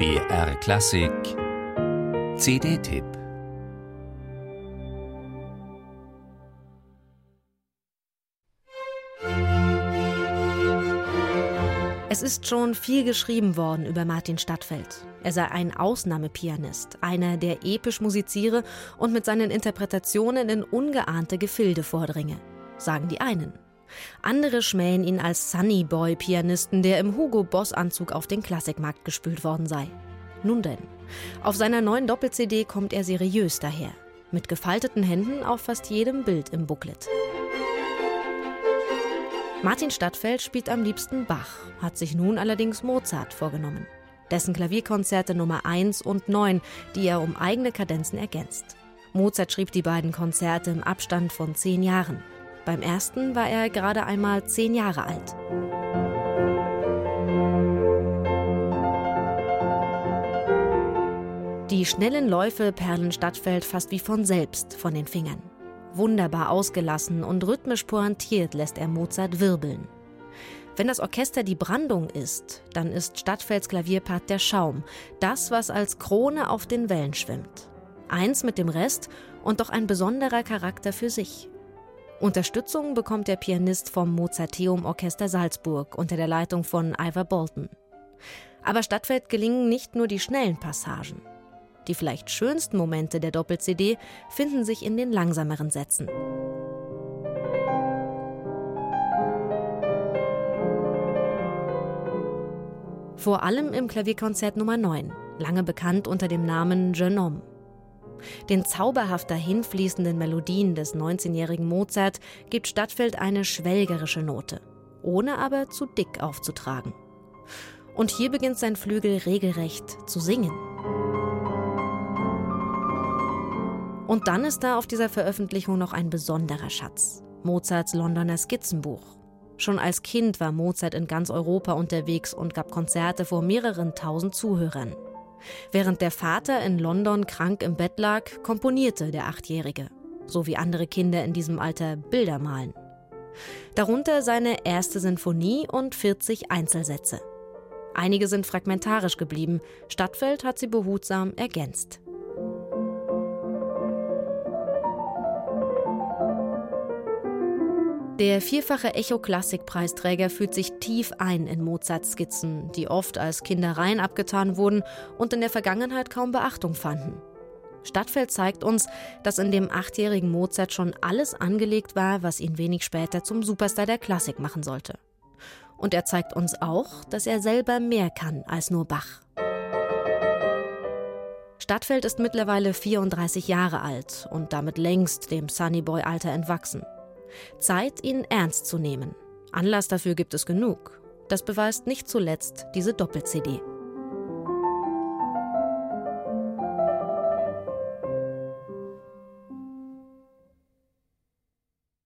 BR Klassik CD-Tipp Es ist schon viel geschrieben worden über Martin Stadtfeld. Er sei ein Ausnahmepianist, einer, der episch musiziere und mit seinen Interpretationen in ungeahnte Gefilde vordringe, sagen die einen. Andere schmähen ihn als Sunny Boy Pianisten, der im Hugo Boss Anzug auf den Klassikmarkt gespült worden sei. Nun denn, auf seiner neuen Doppel-CD kommt er seriös daher, mit gefalteten Händen auf fast jedem Bild im Booklet. Martin Stadtfeld spielt am liebsten Bach, hat sich nun allerdings Mozart vorgenommen. Dessen Klavierkonzerte Nummer 1 und 9, die er um eigene Kadenzen ergänzt. Mozart schrieb die beiden Konzerte im Abstand von zehn Jahren. Beim ersten war er gerade einmal zehn Jahre alt. Die schnellen Läufe perlen Stadtfeld fast wie von selbst von den Fingern. Wunderbar ausgelassen und rhythmisch pointiert lässt er Mozart wirbeln. Wenn das Orchester die Brandung ist, dann ist Stadtfelds Klavierpart der Schaum, das, was als Krone auf den Wellen schwimmt. Eins mit dem Rest und doch ein besonderer Charakter für sich. Unterstützung bekommt der Pianist vom Mozarteum Orchester Salzburg unter der Leitung von Ivor Bolton. Aber Stadtfeld gelingen nicht nur die schnellen Passagen. Die vielleicht schönsten Momente der Doppel-CD finden sich in den langsameren Sätzen. Vor allem im Klavierkonzert Nummer 9, lange bekannt unter dem Namen Jeune Homme. Den zauberhaft dahinfließenden Melodien des 19-jährigen Mozart gibt Stadtfeld eine schwelgerische Note, ohne aber zu dick aufzutragen. Und hier beginnt sein Flügel regelrecht zu singen. Und dann ist da auf dieser Veröffentlichung noch ein besonderer Schatz. Mozarts Londoner Skizzenbuch. Schon als Kind war Mozart in ganz Europa unterwegs und gab Konzerte vor mehreren tausend Zuhörern. Während der Vater in London krank im Bett lag, komponierte der Achtjährige, so wie andere Kinder in diesem Alter Bilder malen. Darunter seine erste Sinfonie und 40 Einzelsätze. Einige sind fragmentarisch geblieben, Stadtfeld hat sie behutsam ergänzt. Der vierfache Echo-Klassik-Preisträger fühlt sich tief ein in Mozarts Skizzen, die oft als Kindereien abgetan wurden und in der Vergangenheit kaum Beachtung fanden. Stadtfeld zeigt uns, dass in dem achtjährigen Mozart schon alles angelegt war, was ihn wenig später zum Superstar der Klassik machen sollte. Und er zeigt uns auch, dass er selber mehr kann als nur Bach. Stadtfeld ist mittlerweile 34 Jahre alt und damit längst dem Sunnyboy-Alter entwachsen. Zeit, ihn ernst zu nehmen. Anlass dafür gibt es genug. Das beweist nicht zuletzt diese Doppel-CD.